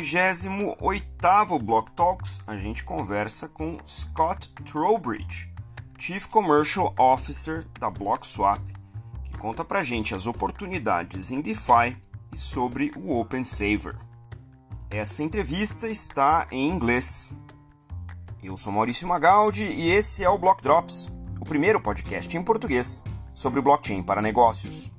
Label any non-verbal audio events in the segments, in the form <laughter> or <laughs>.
38º Block Talks, a gente conversa com Scott Trowbridge, Chief Commercial Officer da BlockSwap, que conta pra gente as oportunidades em DeFi e sobre o Open Saver. Essa entrevista está em inglês. Eu sou Maurício Magaldi e esse é o Block Drops, o primeiro podcast em português sobre blockchain para negócios.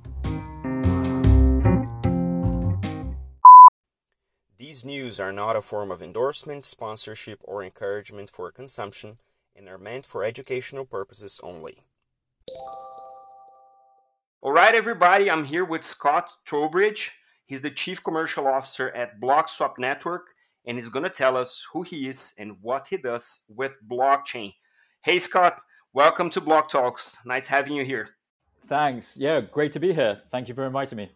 These news are not a form of endorsement, sponsorship, or encouragement for consumption and are meant for educational purposes only. All right, everybody, I'm here with Scott Trowbridge. He's the Chief Commercial Officer at BlockSwap Network, and he's going to tell us who he is and what he does with blockchain. Hey, Scott, welcome to Block Talks. Nice having you here. Thanks. Yeah, great to be here. Thank you for inviting me.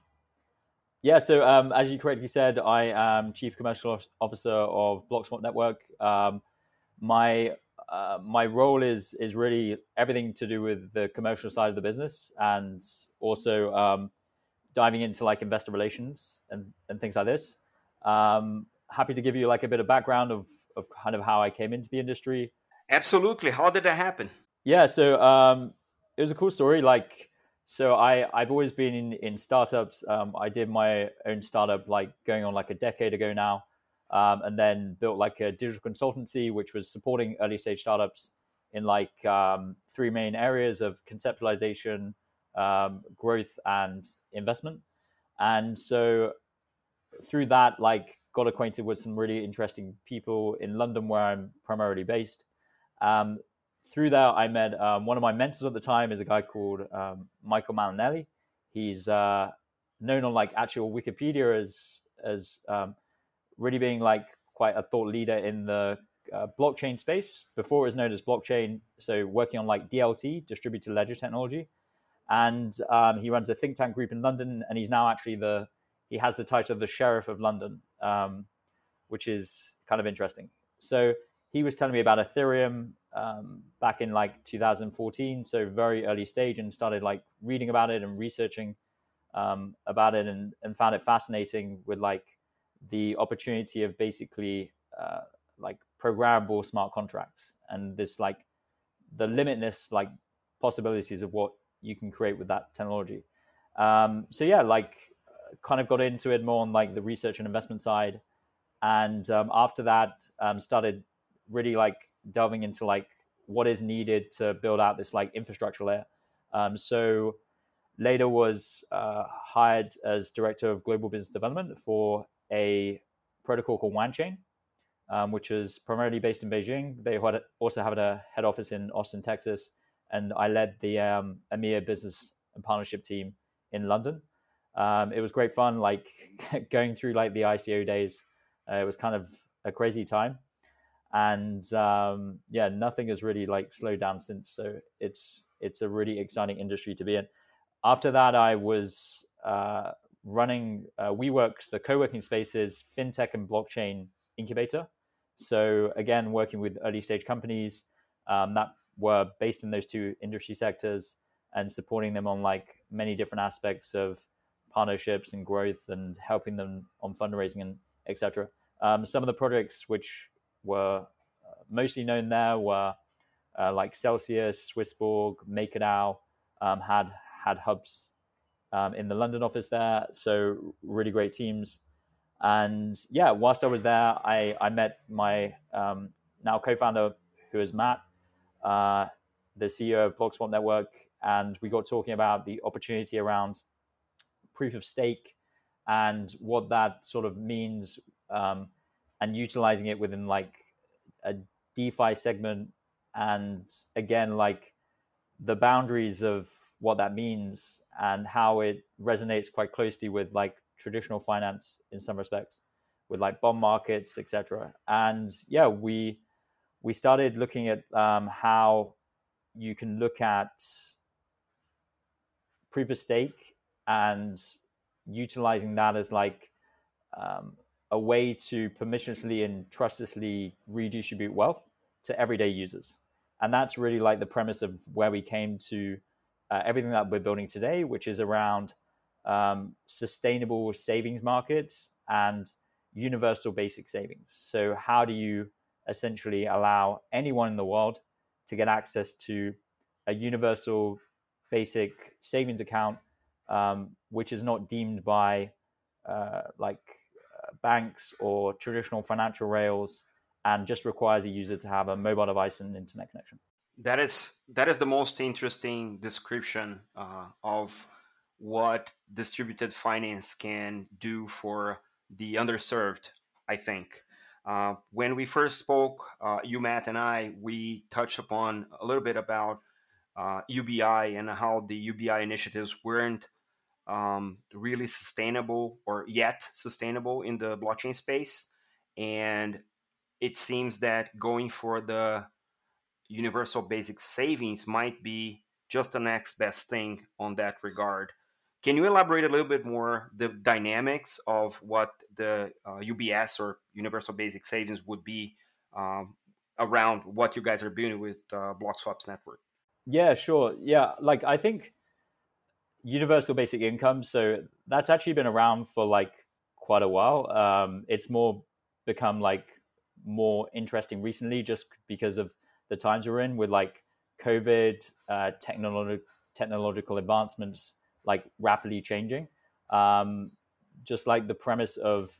Yeah, so um, as you correctly said, I am Chief Commercial Officer of BlockSwap Network. Um, my uh, my role is is really everything to do with the commercial side of the business, and also um, diving into like investor relations and, and things like this. Um, happy to give you like a bit of background of of kind of how I came into the industry. Absolutely. How did that happen? Yeah, so um, it was a cool story. Like so I I've always been in in startups. Um, I did my own startup like going on like a decade ago now, um, and then built like a digital consultancy which was supporting early stage startups in like um, three main areas of conceptualization, um, growth, and investment. And so through that, like got acquainted with some really interesting people in London where I'm primarily based. Through that, I met um, one of my mentors at the time is a guy called um, Michael Mainelli. He's uh, known on like actual Wikipedia as as um, really being like quite a thought leader in the uh, blockchain space. Before it was known as blockchain, so working on like DLT, distributed ledger technology, and um, he runs a think tank group in London, and he's now actually the he has the title of the sheriff of London, um, which is kind of interesting. So he was telling me about Ethereum um, back in like 2014, so very early stage, and started like reading about it and researching um, about it, and, and found it fascinating with like the opportunity of basically uh, like programmable smart contracts and this like the limitless like possibilities of what you can create with that technology. Um, so yeah, like kind of got into it more on like the research and investment side, and um, after that um, started really like delving into like what is needed to build out this like infrastructure layer. Um, so later was uh, hired as director of global business development for a protocol called WanChain, um, which is primarily based in Beijing. They had, also have a head office in Austin, Texas, and I led the um, EMEA business and partnership team in London. Um, it was great fun, like <laughs> going through like the ICO days. Uh, it was kind of a crazy time and um, yeah, nothing has really like slowed down since. So it's it's a really exciting industry to be in. After that, I was uh, running uh, WeWorks, the co-working spaces, fintech and blockchain incubator. So again, working with early stage companies um, that were based in those two industry sectors and supporting them on like many different aspects of partnerships and growth and helping them on fundraising and etc. Um, some of the projects which were uh, mostly known there were uh, like Celsius, Swissborg, MakerDAO um, had had hubs um, in the London office there. So really great teams. And yeah, whilst I was there, I, I met my um, now co-founder, who is Matt, uh, the CEO of BlockSwap Network, and we got talking about the opportunity around proof of stake and what that sort of means um, and utilizing it within like a DeFi segment, and again, like the boundaries of what that means and how it resonates quite closely with like traditional finance in some respects, with like bond markets, etc. And yeah, we we started looking at um, how you can look at proof of stake and utilizing that as like um, a way to permissionlessly and trustlessly redistribute wealth to everyday users. And that's really like the premise of where we came to uh, everything that we're building today, which is around um, sustainable savings markets and universal basic savings. So, how do you essentially allow anyone in the world to get access to a universal basic savings account, um, which is not deemed by uh, like banks or traditional financial rails and just requires a user to have a mobile device and internet connection. That is that is the most interesting description uh, of what distributed finance can do for the underserved. I think uh, when we first spoke, uh, you Matt and I, we touched upon a little bit about uh, UBI and how the UBI initiatives weren't um, really sustainable or yet sustainable in the blockchain space, and it seems that going for the universal basic savings might be just the next best thing on that regard. Can you elaborate a little bit more the dynamics of what the uh, UBS or Universal Basic Savings would be um, around what you guys are building with uh, BlockSwap's network? Yeah, sure. Yeah, like I think universal basic income. So that's actually been around for like quite a while. Um, it's more become like more interesting recently, just because of the times we're in with like COVID, uh, technological technological advancements like rapidly changing. Um, just like the premise of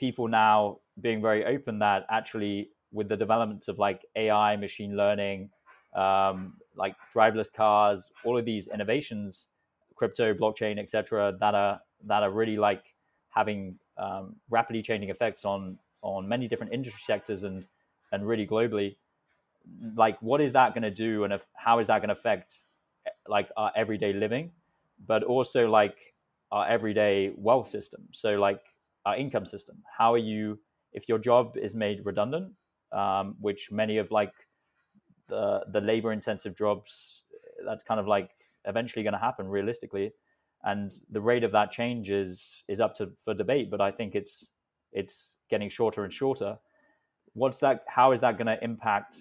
people now being very open that actually with the developments of like AI, machine learning, um, like driverless cars, all of these innovations, crypto, blockchain, etc., that are that are really like having um, rapidly changing effects on on many different industry sectors and and really globally. Like, what is that going to do, and if, how is that going to affect like our everyday living? but also like our everyday wealth system. So like our income system. How are you if your job is made redundant, um, which many of like the the labor intensive jobs, that's kind of like eventually going to happen realistically, and the rate of that change is is up to for debate. But I think it's it's getting shorter and shorter. What's that? How is that going to impact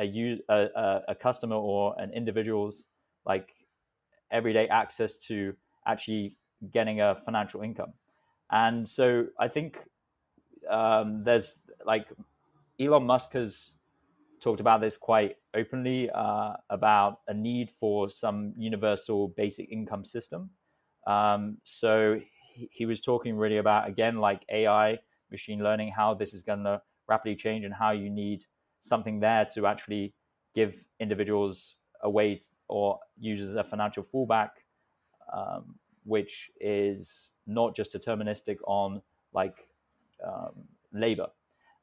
a, a, a customer or an individual's like everyday access to actually getting a financial income. And so I think um, there's like Elon Musk has talked about this quite openly uh, about a need for some universal basic income system. Um, so he, he, was talking really about again like AI, machine learning, how this is going to rapidly change, and how you need something there to actually give individuals a way or uses a financial fallback, um, which is not just deterministic on like um, labor.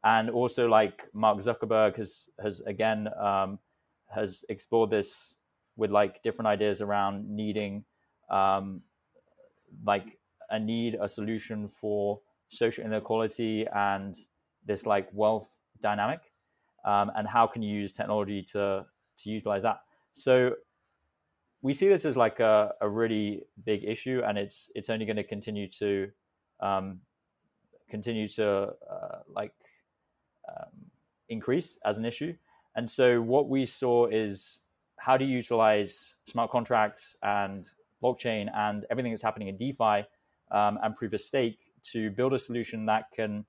And also, like Mark Zuckerberg has has again um, has explored this with like different ideas around needing um, like a need a solution for social inequality and this like wealth dynamic um, and how can you use technology to to utilize that. So we see this as like a, a really big issue, and it's it's only going to continue to um, continue to uh, like um, increase as an issue. And so what we saw is how to utilize smart contracts and blockchain and everything that's happening in DeFi um, and proof of stake to build a solution that can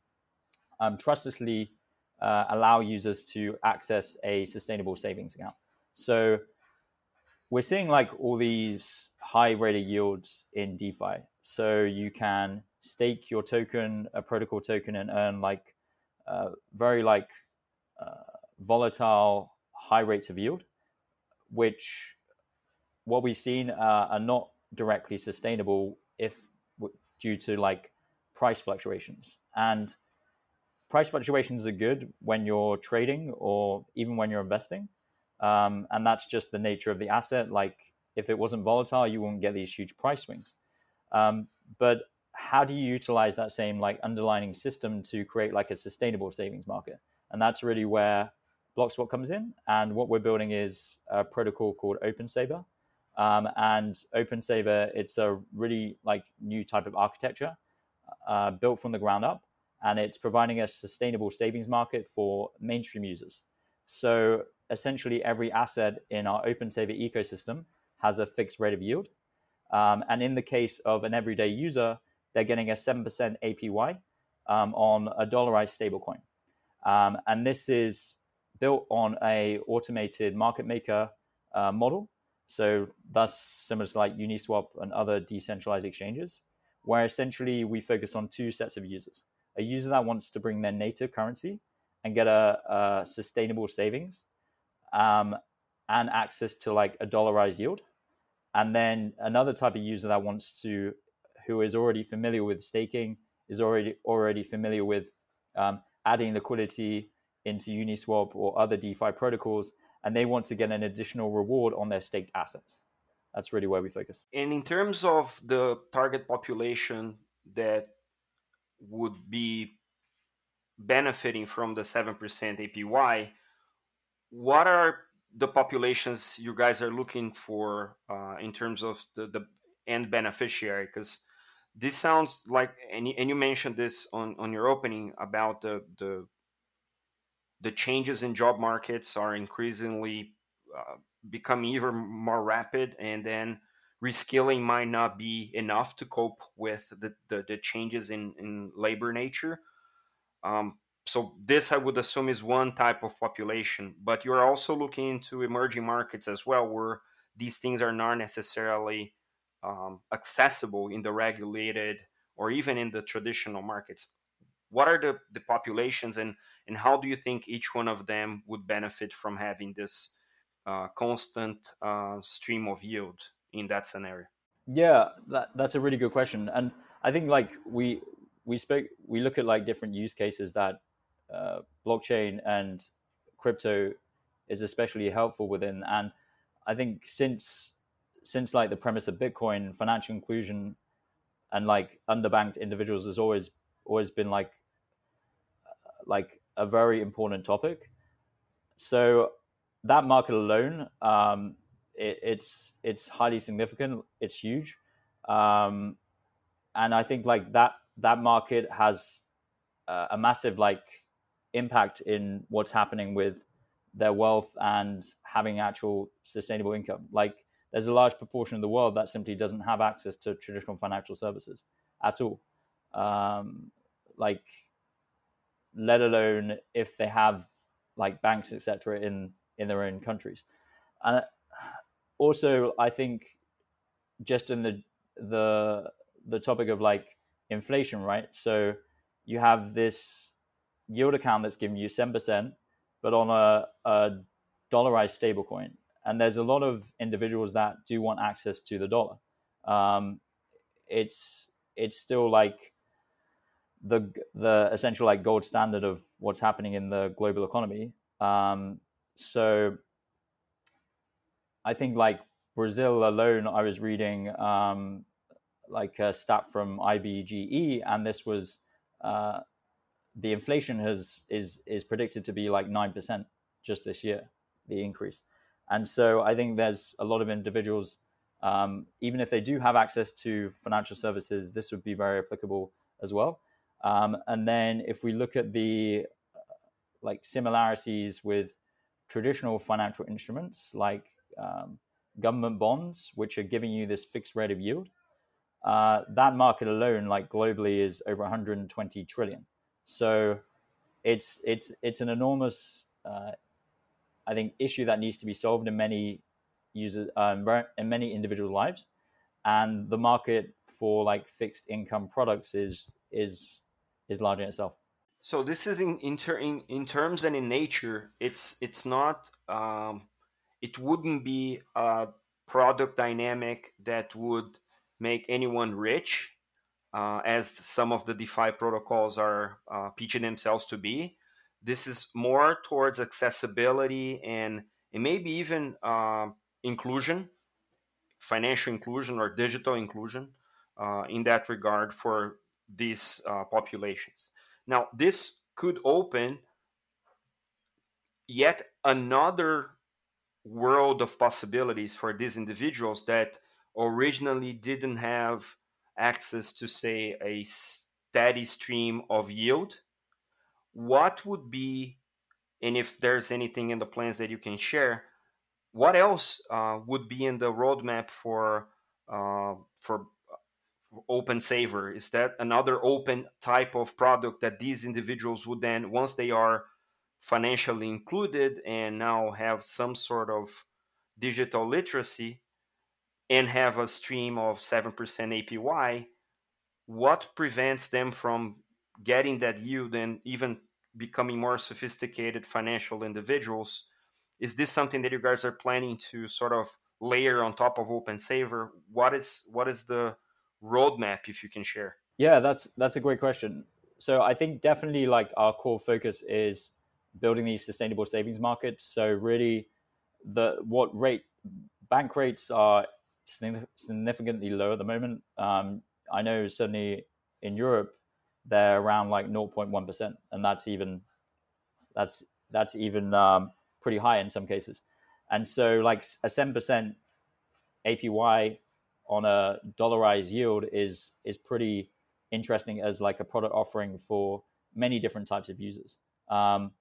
um, trustlessly uh, allow users to access a sustainable savings account. So we're seeing like all these high rate of yields in DeFi. So you can stake your token, a protocol token, and earn like very like uh, volatile high rates of yield, which what we've seen uh, are not directly sustainable if due to like price fluctuations and price fluctuations are good when you're trading or even when you're investing um, and that's just the nature of the asset. Like if it wasn't volatile, you wouldn't get these huge price swings. Um, but how do you utilize that same like underlining system to create like a sustainable savings market? And that's really where BlockSwap comes in. And what we're building is a protocol called OpenSaver. Um, and OpenSaver, it's a really like new type of architecture uh, built from the ground up, and it's providing a sustainable savings market for mainstream users. So essentially every asset in our OpenSaver ecosystem has a fixed rate of yield. Um, and in the case of an everyday user, they're getting a 7% APY um, on a dollarized stablecoin. Um, and this is built on a automated market maker uh, model. So thus similar to like Uniswap and other decentralized exchanges, where essentially we focus on two sets of users. A user that wants to bring their native currency and get a, a sustainable savings um, and access to like a dollarized yield. And then another type of user that wants to, who is already familiar with staking, is already already familiar with um, adding liquidity into Uniswap or other DeFi protocols, and they want to get an additional reward on their staked assets. That's really where we focus. And in terms of the target population that would be benefiting from the 7% APY, what are the populations you guys are looking for uh, in terms of the, the end beneficiary? Because this sounds like, and you, and you mentioned this on, on your opening about the, the the changes in job markets are increasingly uh, becoming even more rapid and then reskilling might not be enough to cope with the, the, the changes in, in labor nature. Um, so this i would assume is one type of population but you're also looking into emerging markets as well where these things are not necessarily um, accessible in the regulated or even in the traditional markets what are the, the populations and and how do you think each one of them would benefit from having this uh, constant uh, stream of yield in that scenario? Yeah, that, that's a really good question, and I think like we we spoke we look at like different use cases that uh, blockchain and crypto is especially helpful within, and I think since since like the premise of Bitcoin, financial inclusion and like underbanked individuals has always always been like like a very important topic. So that market alone, um, it, it's it's highly significant. It's huge, um, and I think like that that market has uh, a massive like impact in what's happening with their wealth and having actual sustainable income. Like there's a large proportion of the world that simply doesn't have access to traditional financial services at all. Um, like let alone if they have like banks etc in in their own countries and also i think just in the the the topic of like inflation right so you have this yield account that's giving you 7% but on a, a dollarized stablecoin and there's a lot of individuals that do want access to the dollar um, it's it's still like the the essential like gold standard of what's happening in the global economy. Um, so I think like Brazil alone, I was reading um, like a stat from IBGE, and this was uh, the inflation has is is predicted to be like nine percent just this year, the increase. And so I think there's a lot of individuals, um, even if they do have access to financial services, this would be very applicable as well. Um, and then if we look at the uh, like similarities with traditional financial instruments like um, government bonds, which are giving you this fixed rate of yield, uh, that market alone, like globally, is over 120 trillion. So it's it's it's an enormous, uh, I think, issue that needs to be solved in many users um, in many individual lives, and the market for like fixed income products is is is large in itself. So this is in in, ter- in, in terms and in nature, it's it's not um, it wouldn't be a product dynamic that would make anyone rich, uh, as some of the DeFi protocols are uh, pitching themselves to be. This is more towards accessibility and and maybe even uh, inclusion, financial inclusion or digital inclusion uh, in that regard for these uh, populations. Now, this could open yet another world of possibilities for these individuals that originally didn't have access to, say, a steady stream of yield. What would be, and if there's anything in the plans that you can share, what else uh, would be in the roadmap for uh, for open saver? Is that another open type of product that these individuals would then once they are financially included and now have some sort of digital literacy and have a stream of 7% APY, what prevents them from getting that yield and even becoming more sophisticated financial individuals? Is this something that you guys are planning to sort of layer on top of OpenSaver? What is what is the roadmap if you can share? Yeah, that's that's a great question. So I think definitely like our core focus is building these sustainable savings markets. So really, the what rate bank rates are significantly low at the moment. Um, I know certainly in Europe they're around like 0.1 percent, and that's even that's that's even um, pretty high in some cases. And so like a seven percent APY on a dollarized yield is is pretty interesting as like a product offering for many different types of users. Um,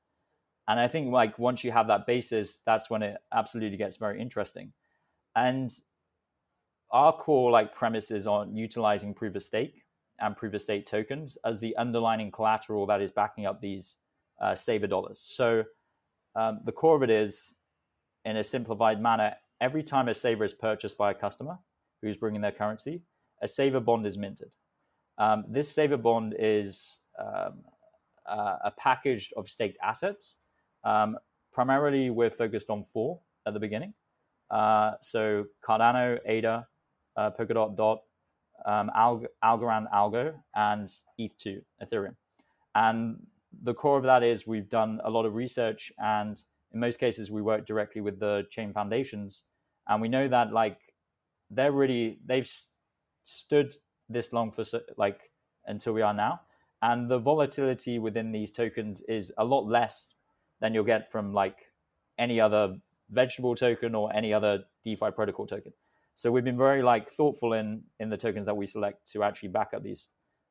and I think like once you have that basis, that's when it absolutely gets very interesting. And our core like premise is on utilizing proof of stake and proof of stake tokens as the underlying collateral that is backing up these uh, saver dollars. So um, the core of it is, in a simplified manner, every time a saver is purchased by a customer who's bringing their currency, a saver bond is minted. Um, this saver bond is um, uh, a package of staked assets um, primarily, we're focused on four at the beginning. Uh, so Cardano, ADA, uh, Polkadot, Dot, um, Alg- Algorand, Algo, and ETH2, Ethereum. And the core of that is we've done a lot of research, and in most cases, we work directly with the chain foundations, and we know that like they're really they've stood this long for like until we are now, and the volatility within these tokens is a lot less than you'll get from like any other vegetable token or any other DeFi protocol token. So we've been very like thoughtful in in the tokens that we select to actually back up these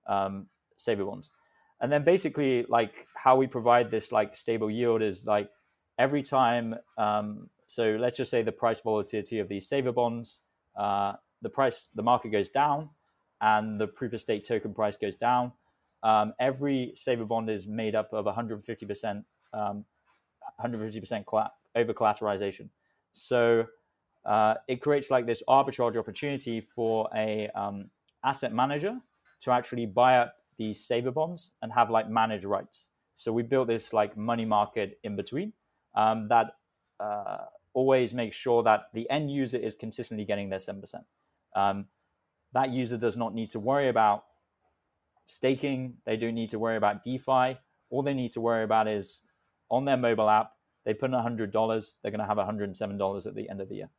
um, saver bonds. And then basically like how we provide this like stable yield is like every time. Um, so let's just say the price volatility of these saver bonds, uh, the price, the market goes down, and the proof of stake token price goes down. Um, every saver bond is made up of 150 percent um, 150% over collateralization. So uh, it creates like this arbitrage opportunity for a um, asset manager to actually buy up these saver bonds and have like managed rights. So we built this like money market in between um, that uh, always makes sure that the end user is consistently getting their 7%. Um, that user does not need to worry about staking. They don't need to worry about DeFi. All they need to worry about is on their mobile app. They put in $100, they're going to have $107 at the end of the year.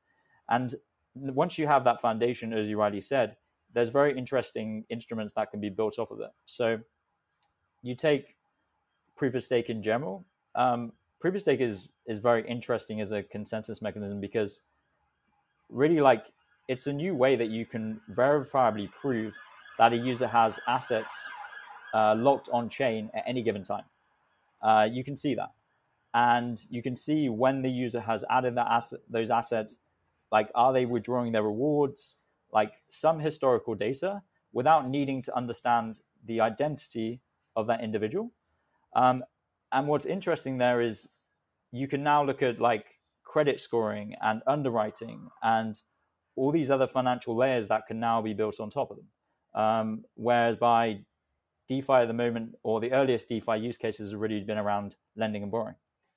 And once you have that foundation, as you rightly said, there's very interesting instruments that can be built off of it. So you take proof of stake in general. Um, proof of stake is is very interesting as a consensus mechanism because really like it's a new way that you can verifiably prove that a user has assets uh, locked on chain at any given time. Uh, you can see that and you can see when the user has added that asset, those assets, like are they withdrawing their rewards, like some historical data, without needing to understand the identity of that individual. Um, and what's interesting there is you can now look at like credit scoring and underwriting and all these other financial layers that can now be built on top of them. Um, whereas by DeFi at the moment, or the earliest DeFi use cases have really been around lending and borrowing.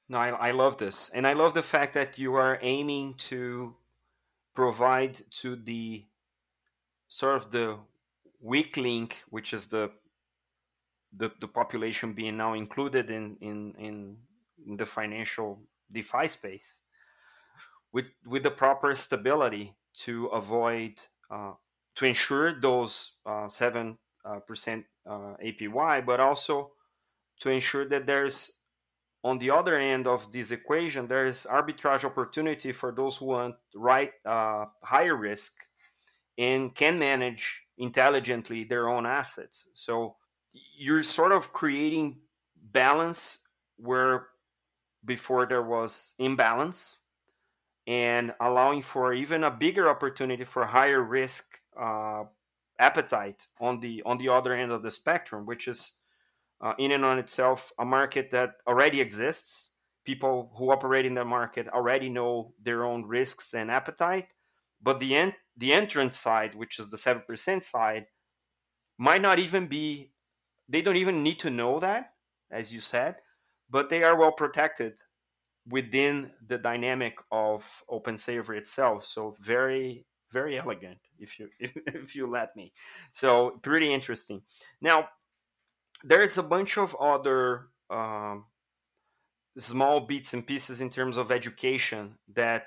No, I, I love this. And I love the fact that you are aiming to provide to the sort of the weak link, which is the the, the population being now included in, in, in, in the financial DeFi space with, with the proper stability to avoid, uh, to ensure those uh, 7% uh, uh, APY, but also to ensure that there's on the other end of this equation, there is arbitrage opportunity for those who want right uh, higher risk and can manage intelligently their own assets. So you're sort of creating balance where before there was imbalance and allowing for even a bigger opportunity for higher risk uh, appetite on the on the other end of the spectrum, which is uh, in and on itself a market that already exists. People who operate in the market already know their own risks and appetite, but the en- the entrance side, which is the seven percent side, might not even be. They don't even need to know that, as you said, but they are well protected within the dynamic of open OpenSaver itself. So very very elegant if you <laughs> if you let me so pretty interesting now there's a bunch of other um, small bits and pieces in terms of education that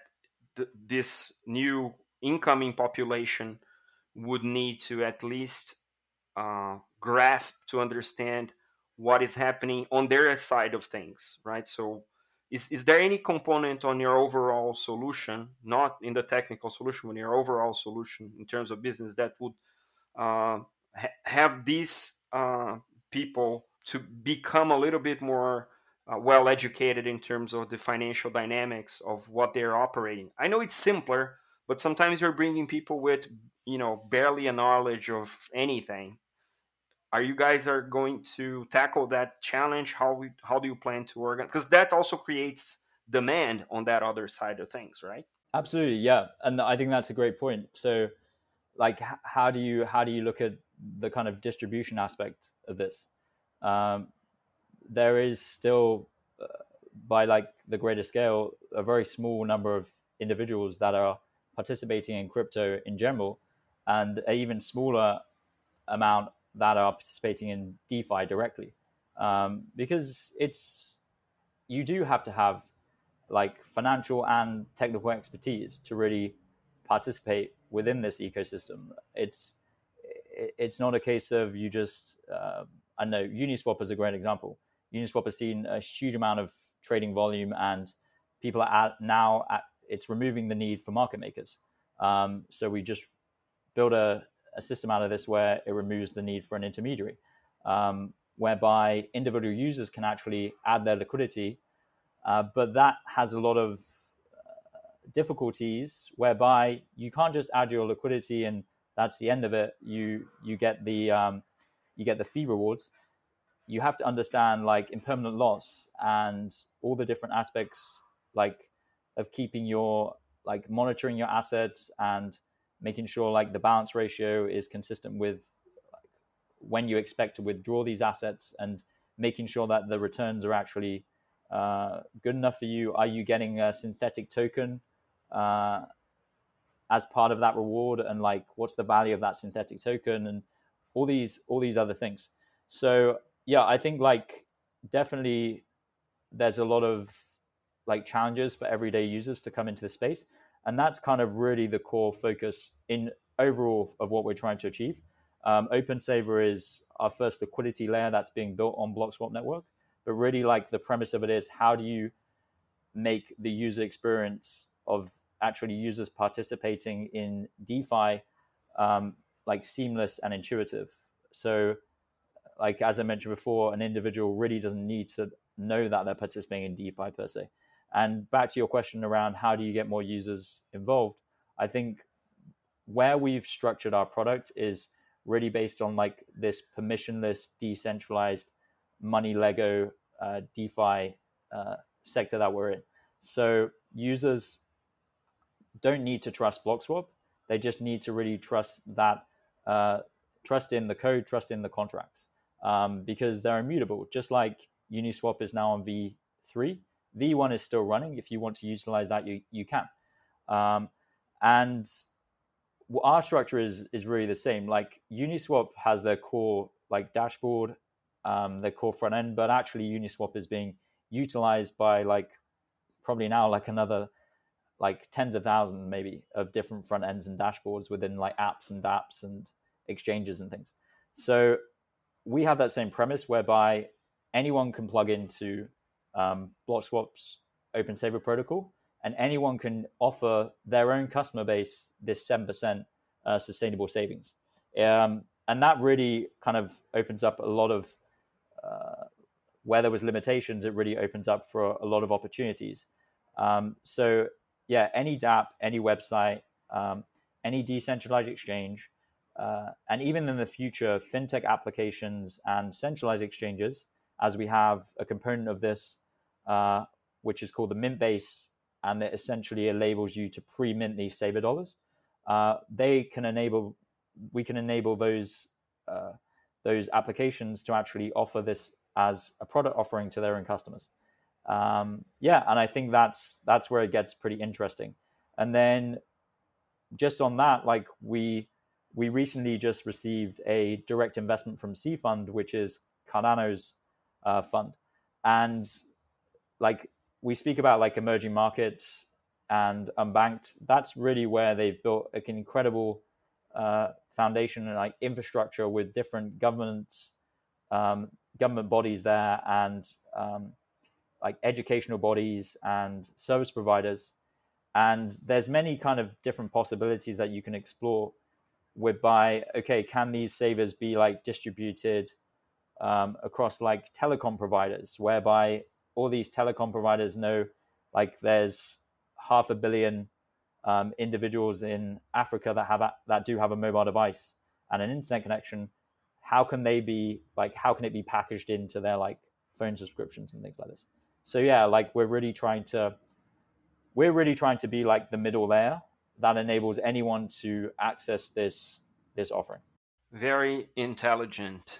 th- this new incoming population would need to at least uh, grasp to understand what is happening on their side of things right? So is, is there any component on your overall solution, not in the technical solution, but your overall solution in terms of business that would uh, ha- have these uh, people to become a little bit more uh, well educated in terms of the financial dynamics of what they're operating? I know it's simpler, but sometimes you're bringing people with you know barely a knowledge of anything. Are you guys are going to tackle that challenge? How we how do you plan to organize because that also creates demand on that other side of things right? Absolutely yeah and i think that's a great point. So like how do you how do you look at the kind of distribution aspect of this um, there is still uh, by like the greater scale a very small number of individuals that are participating in crypto in general and an even smaller amount that are participating in DeFi directly, um, because it's you do have to have like financial and technical expertise to really participate within this ecosystem. It's it's not a case of you just uh, I know Uniswap is a great example. Uniswap has seen a huge amount of trading volume, and people are at, now at it's removing the need for market makers. Um, so we just build a a system out of this where it removes the need for an intermediary, um, whereby individual users can actually add their liquidity. Uh, but that has a lot of uh, difficulties whereby you can't just add your liquidity and that's the end of it. You you get the um, you get the fee rewards. You have to understand like impermanent loss and all the different aspects like of keeping your like monitoring your assets and making sure like the balance ratio is consistent with like, when you expect to withdraw these assets and making sure that the returns are actually uh, good enough for you. Are you getting a synthetic token uh, as part of that reward, and like what's the value of that synthetic token, and all these all these other things. So yeah, I think like definitely there's a lot of like challenges for everyday users to come into the space and that's kind of really the core focus in overall of what we're trying to achieve. Um, OpenSaver is our first liquidity layer that's being built on BlockSwap network, but really like the premise of it is how do you make the user experience of actually users participating in DeFi um, like seamless and intuitive. So, like as I mentioned before, an individual really doesn't need to know that they're participating in DeFi per se. And back to your question around how do you get more users involved, I think where we've structured our product is really based on like this permissionless, decentralized money Lego uh, DeFi uh, sector that we're in. So users don't need to trust BlockSwap; they just need to really trust that, uh, trust in the code, trust in the contracts, um, because they're immutable. Just like Uniswap is now on V three, V1 is still running. If you want to utilize that, you, you can. Um, and our structure is is really the same. Like Uniswap has their core like dashboard, um, their core front end, but actually Uniswap is being utilized by like probably now like another like tens of thousands maybe of different front ends and dashboards within like apps and apps and exchanges and things. So we have that same premise whereby anyone can plug into um, BlockSwap's OpenSaver protocol, and anyone can offer their own customer base this 7% uh, sustainable savings. Um, and that really kind of opens up a lot of uh, where there was limitations. It really opens up for a lot of opportunities. Um, so yeah, any DApp, any website, um, any decentralized exchange, uh, and even in the future, fintech applications and centralized exchanges, as we have a component of this, uh, which is called the mint base, and that essentially enables you to pre-mint these saver dollars. Uh, they can enable, we can enable those uh, those applications to actually offer this as a product offering to their own customers. Um, yeah, and I think that's that's where it gets pretty interesting. And then just on that, like we we recently just received a direct investment from C Fund, which is Cardano's uh, fund, and like we speak about like emerging markets and unbanked. That's really where they've built an incredible uh, foundation and like infrastructure with different governments, um, government bodies there, and um, like educational bodies and service providers. And there's many kind of different possibilities that you can explore whereby okay can these savers be like distributed um, across like telecom providers whereby all these telecom providers know like there's half a billion um, individuals in africa that have a, that do have a mobile device and an internet connection how can they be like how can it be packaged into their like phone subscriptions and things like this so yeah like we're really trying to we're really trying to be like the middle layer that enables anyone to access this this offering. Very intelligent.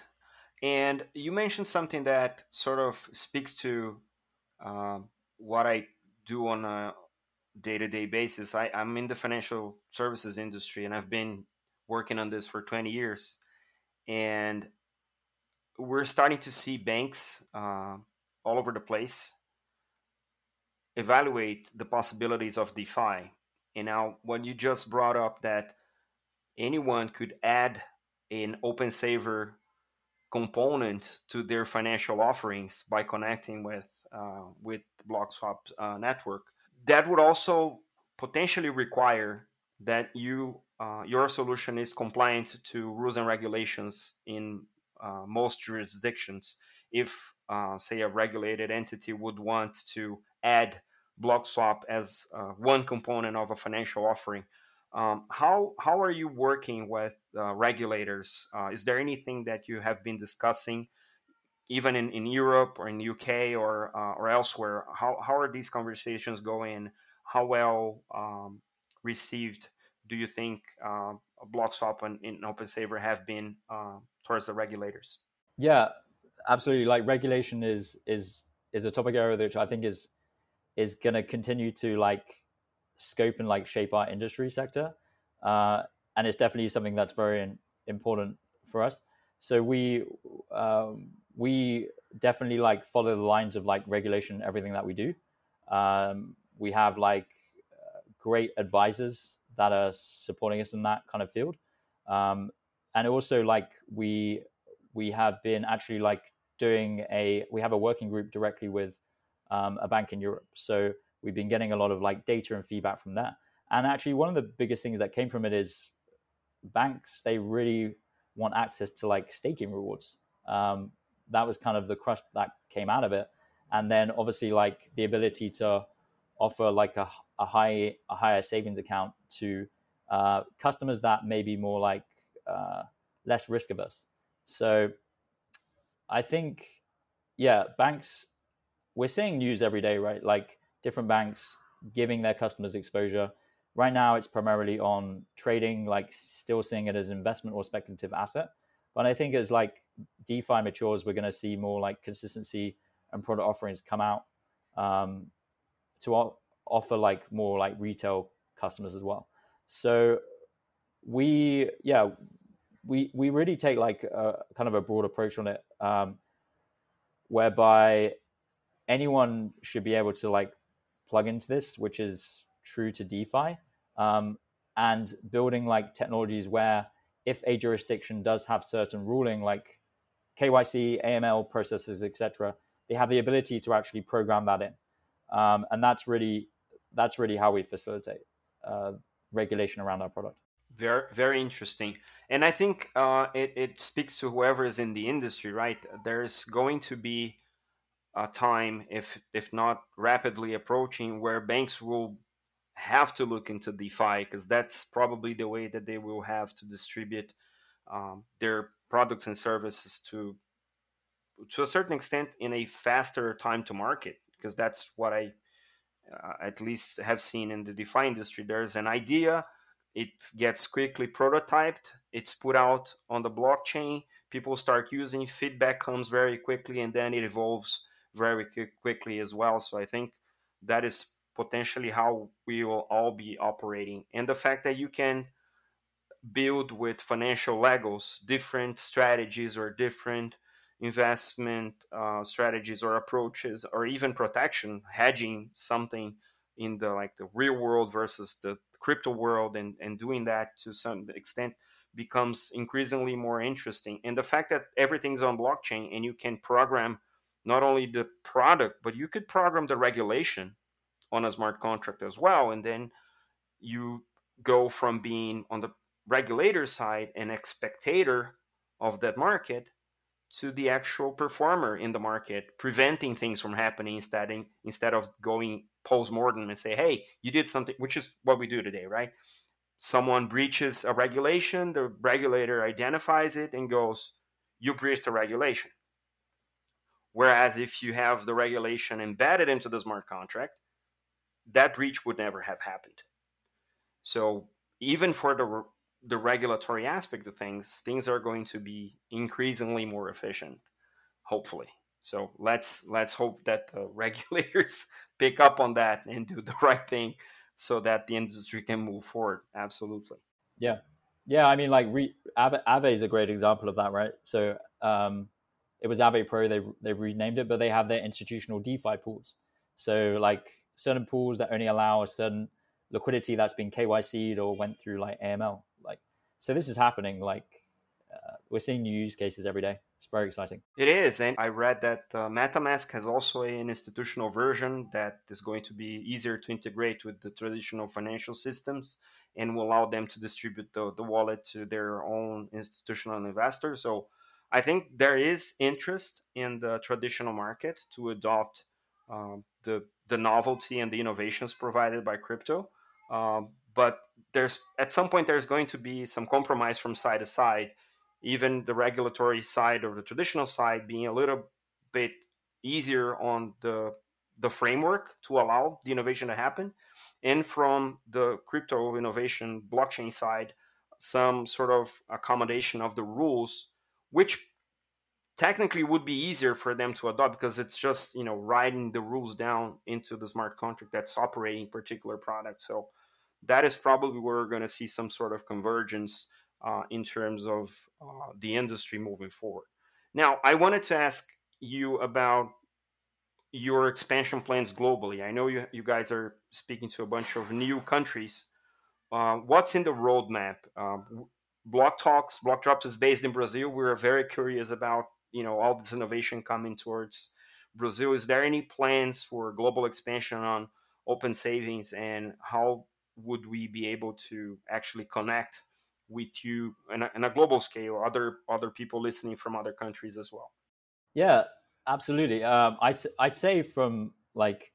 And you mentioned something that sort of speaks to uh, what I do on a day-to-day basis. I, I'm in the financial services industry, and I've been working on this for 20 years. And we're starting to see banks uh, all over the place evaluate the possibilities of DeFi and now, when you just brought up that anyone could add an open saver component to their financial offerings by connecting with uh, with BlockSwap uh, network, that would also potentially require that you uh, your solution is compliant to rules and regulations in uh, most jurisdictions. If uh, say a regulated entity would want to add BlockSwap as uh, one component of a financial offering. Um, how how are you working with uh, regulators? Uh, is there anything that you have been discussing, even in, in Europe or in the UK or uh, or elsewhere? How how are these conversations going? How well um, received do you think uh, BlockSwap and, and OpenSaver have been towards the regulators? Yeah, absolutely. Like regulation is is is a topic area which I think is is going to continue to like scope and like shape our industry sector. Uh, and it's definitely something that's very important for us. So we um, we definitely like follow the lines of like regulation, everything that we do. Um, we have like great advisors that are supporting us in that kind of field, um, and also like we we have been actually like doing a we have a working group directly with um, a bank in Europe. So we've been getting a lot of like data and feedback from that. And actually, one of the biggest things that came from it is banks. They really want access to like staking rewards. Um, that was kind of the crush that came out of it. And then obviously like the ability to offer like a, a high a higher savings account to uh, customers that may be more like uh, less risk averse. So I think yeah, banks we're seeing news every day, right? Like different banks giving their customers exposure. Right now, it's primarily on trading, like still seeing it as investment or speculative asset. But I think as like DeFi matures, we're going to see more like consistency and product offerings come out um, to o- offer like more like retail customers as well. So we, yeah, we we really take like a kind of a broad approach on it, um, whereby anyone should be able to like plug into this, which is true to DeFi, um, and building like technologies where if a jurisdiction does have certain ruling like KYC, AML processes, etc., they have the ability to actually program that in, um, and that's really that's really how we facilitate uh, regulation around our product. Very very interesting. And I think uh, it, it speaks to whoever is in the industry, right? There's going to be a time, if if not rapidly approaching, where banks will have to look into DeFi because that's probably the way that they will have to distribute um, their products and services to to a certain extent in a faster time to market because that's what I uh, at least have seen in the DeFi industry. There's an idea, it gets quickly prototyped, it's put out on the blockchain, people start using, feedback comes very quickly, and then it evolves very quickly as well. So I think that is potentially how we will all be operating. And the fact that you can build with financial Legos different strategies or different investment uh, strategies or approaches or even protection hedging something in the like the real world versus the crypto world and and doing that to some extent becomes increasingly more interesting. And the fact that everything's on blockchain and you can program not only the product but you could program the regulation on a smart contract as well. And then you go from being on the regulator side an spectator of that market to the actual performer in the market, preventing things from happening instead instead of going post mortem and say, "Hey, you did something," which is what we do today, right? Someone breaches a regulation, the regulator identifies it and goes, "You breached a regulation." Whereas if you have the regulation embedded into the smart contract, that breach would never have happened. So even for the the regulatory aspect of things, things are going to be increasingly more efficient, hopefully. So let's let's hope that the <laughs> regulators pick up on that and do the <laughs> right thing, so that the industry can move forward. Absolutely. Yeah, yeah. I mean, like re- Aave, Aave is a great example of that, right? So um, it was Aave Pro. They they renamed it, but they have their institutional DeFi pools. So like certain pools that only allow a certain liquidity that's been KYC'd or went through like AML. Like, so this is happening. Like, uh, we're seeing new use cases every day. It's very exciting. It is, and I read that uh, MetaMask has also an institutional version that is going to be easier to integrate with the traditional financial systems and will allow them to distribute the, the wallet to their own institutional investors. So I think there is interest in the traditional market to adopt um, the the novelty and the innovations provided by crypto. Um, but there's at some point there's going to be some compromise from side to side even the regulatory side or the traditional side being a little bit easier on the the framework to allow the innovation to happen. And from the crypto innovation blockchain side some sort of accommodation of the rules which technically would be easier for them to adopt because it's just you know writing the rules down into the smart contract that's operating particular product so that is probably where we're going to see some sort of convergence uh, in terms of uh, the industry moving forward. Now, I wanted to ask you about your expansion plans globally. I know you, you guys are speaking to a bunch of new countries. Uh, what's in the roadmap? Um, Block Talks, Block Drops is based in Brazil. We're very curious about you know all this innovation coming towards Brazil. Is there any plans for global expansion on open savings, and how would we be able to actually connect with you in a, a global scale other other people listening from other countries as well. Yeah absolutely. Um, I, i'd say from like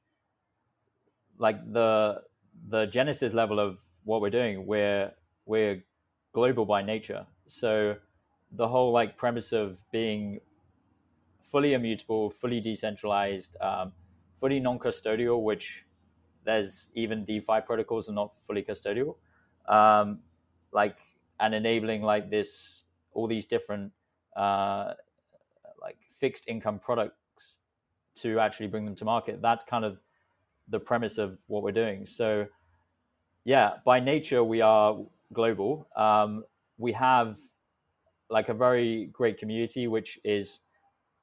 like the the genesis level of what we're doing we're we're global by nature. So the whole like premise of being fully immutable fully decentralized um, fully non-custodial which there's even DeFi protocols are not fully custodial, um, like and enabling like this all these different uh, like fixed income products to actually bring them to market. That's kind of the premise of what we're doing. So yeah, by nature we are global. Um, we have like a very great community which is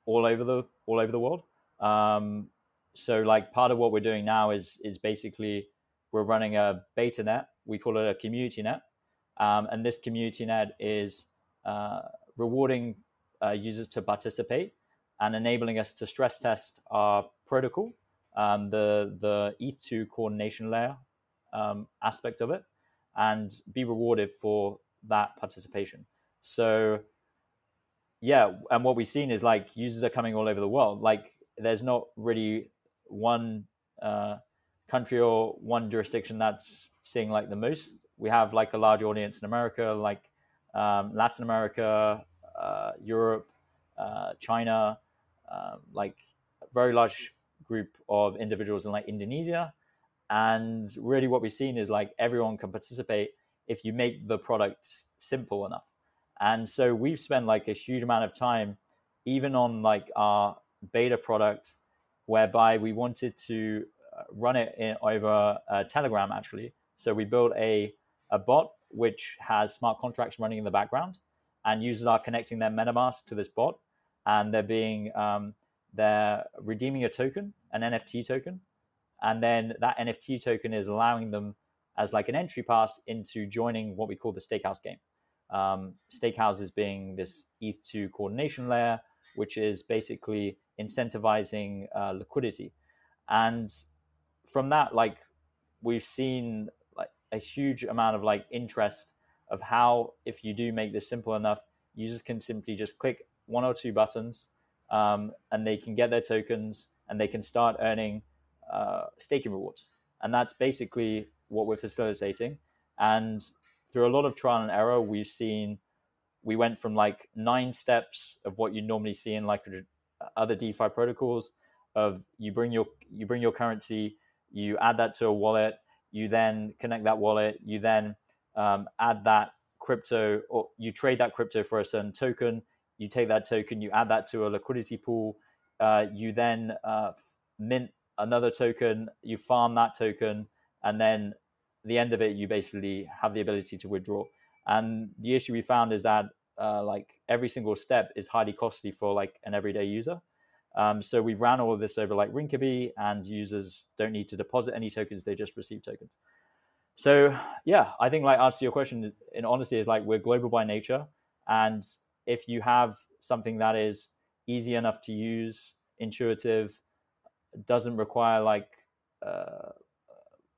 all over the all over the world. Um, so like part of what we're doing now is is basically we're running a beta net. We call it a community net, um, and this community net is uh, rewarding uh, users to participate and enabling us to stress test our protocol, um, the the ETH2 coordination layer um, aspect of it, and be rewarded for that participation. So yeah, and what we've seen is like users are coming all over the world. Like there's not really one uh, country or one jurisdiction that's seeing like the most. We have like a large audience in America, like um, Latin America, uh, Europe, uh, China, uh, like a very large group of individuals in like Indonesia. And really, what we've seen is like everyone can participate if you make the product simple enough. And so we've spent like a huge amount of time, even on like our beta product, whereby we wanted to uh, run it in, over uh, Telegram actually. So we built a a bot which has smart contracts running in the background, and users are connecting their MetaMask to this bot, and they're being um, they're redeeming a token, an NFT token, and then that NFT token is allowing them as like an entry pass into joining what we call the stakehouse game. Um, Stakehouses being this ETH2 coordination layer, which is basically incentivizing uh, liquidity. And from that, like we've seen a huge amount of like interest of how if you do make this simple enough, users can simply just click one or two buttons um, and they can get their tokens and they can start earning uh, staking rewards. And that's basically what we're facilitating. And through a lot of trial and error, we've seen we went from like nine steps of what you normally see in like other DeFi protocols of you bring your you bring your currency, you add that to a wallet, you then connect that wallet, you then um, add that crypto or you trade that crypto for a certain token, you take that token, you add that to a liquidity pool, uh, you then uh, mint another token, you farm that token, and then the end of it, you basically have the ability to withdraw. And the issue we found is that uh, like every single step is highly costly for like an everyday user. Um, so we've ran all of this over like Rinkeby, and users don't need to deposit any tokens; they just receive tokens. So yeah, I think like answer your question in honesty is like we're global by nature, and if you have something that is easy enough to use, intuitive, doesn't require like uh,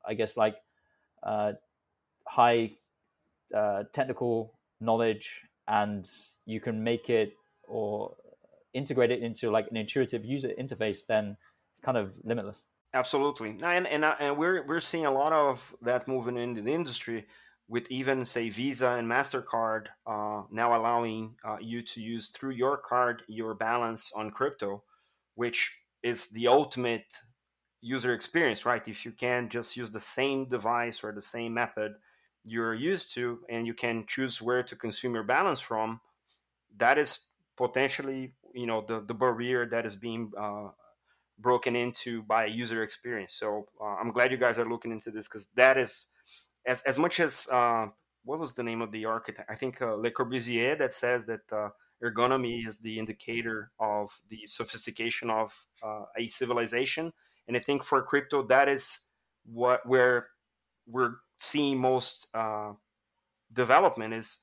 I guess like uh, high uh, technical knowledge and you can make it or integrate it into like an intuitive user interface, then it's kind of limitless. Absolutely, and and, uh, and we're we're seeing a lot of that moving in the industry with even say Visa and Mastercard uh, now allowing uh, you to use through your card your balance on crypto, which is the ultimate user experience, right? If you can just use the same device or the same method you're used to, and you can choose where to consume your balance from, that is potentially, you know, the, the barrier that is being uh, broken into by user experience. So uh, I'm glad you guys are looking into this because that is, as as much as uh, what was the name of the architect? I think uh, Le Corbusier that says that uh, ergonomy is the indicator of the sophistication of uh, a civilization and I think for crypto, that is what where we're seeing most uh, development is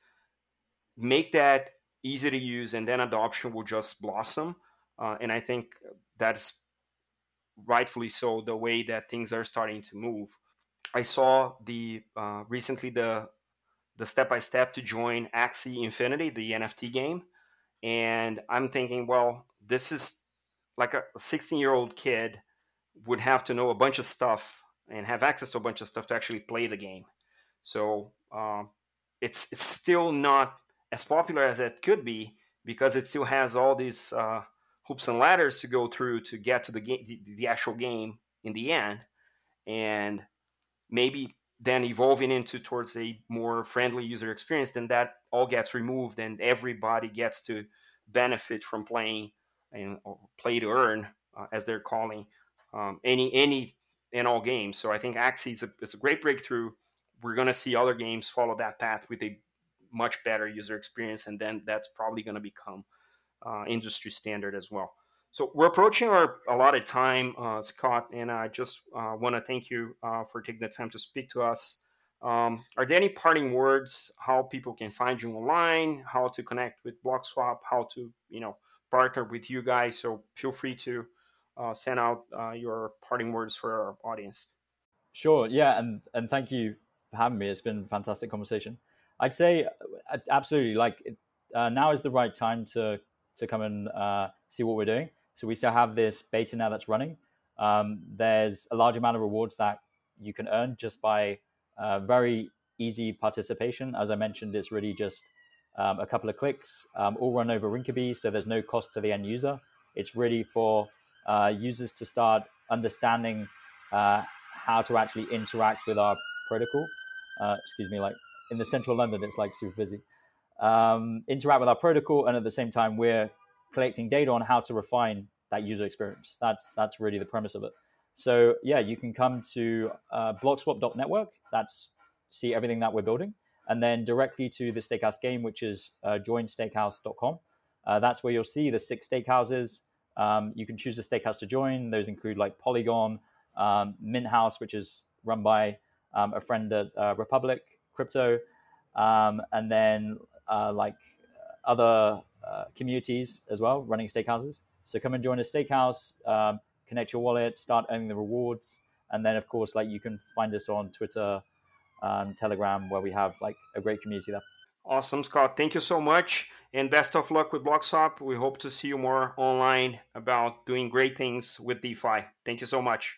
make that easy to use, and then adoption will just blossom. Uh, and I think that's rightfully so the way that things are starting to move. I saw the uh, recently the the step by step to join Axie Infinity, the NFT game, and I'm thinking, well, this is like a 16 year old kid would have to know a bunch of stuff and have access to a bunch of stuff to actually play the game. So um, it's it's still not as popular as it could be because it still has all these uh, hoops and ladders to go through to get to the game, the, the actual game in the end, and maybe then evolving into towards a more friendly user experience, then that all gets removed and everybody gets to benefit from playing and play to earn, uh, as they're calling um, any any in all games. So I think Axie is a, is a great breakthrough. We're going to see other games follow that path with a much better user experience, and then that's probably going to become uh, industry standard as well. So we're approaching our allotted time, uh, Scott, and I just uh, want to thank you uh, for taking the time to speak to us. Um, are there any parting words? How people can find you online? How to connect with BlockSwap? How to you know partner with you guys? So feel free to uh, send out uh, your parting words for our audience. Sure. Yeah, and and thank you for having me. It's been a fantastic conversation. I'd say uh, absolutely. Like uh, now is the right time to to come and uh, see what we're doing. So we still have this beta now that's running. um, there's a large amount of rewards that you can earn just by uh, very easy participation. As I mentioned, it's really just um, a couple of clicks, um, all run over Rinkeby, so there's no cost to the end user. It's really for uh, users to start understanding uh, how to actually interact with our protocol. Excuse me, like in the central London, it's like super busy. Um, interact with our protocol, and at the same time, we're collecting data on how to refine that user experience. That's that's really the premise of it. So yeah, you can come to uh, blockswap.network. That's see everything that we're building, and then directly to the Stakehouse game, which is uh, joinstakehouse.com. Uh, that's where you'll see the six stakehouses. Um, you can choose the stakehouse to join. Those include like Polygon, um, Mint House, which is run by um, a friend at uh, Republic Crypto, um, and then uh, like other uh, communities as well running stakehouses. So come and join a stakehouse, um, connect your wallet, start earning the rewards, and then of course like you can find us on Twitter, um, Telegram, where we have like a great community there. Awesome, Scott. Thank you so much, and best of luck with BlockSwap. We hope to see you more online about doing great things with DeFi. Thank you so much.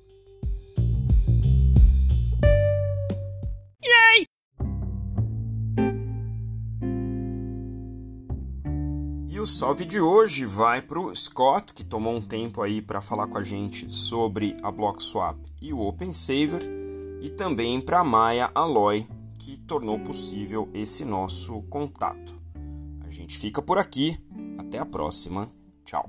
O salve de hoje vai para o Scott, que tomou um tempo aí para falar com a gente sobre a BlockSwap e o OpenSaver, e também para a Maia Aloy, que tornou possível esse nosso contato. A gente fica por aqui, até a próxima, tchau.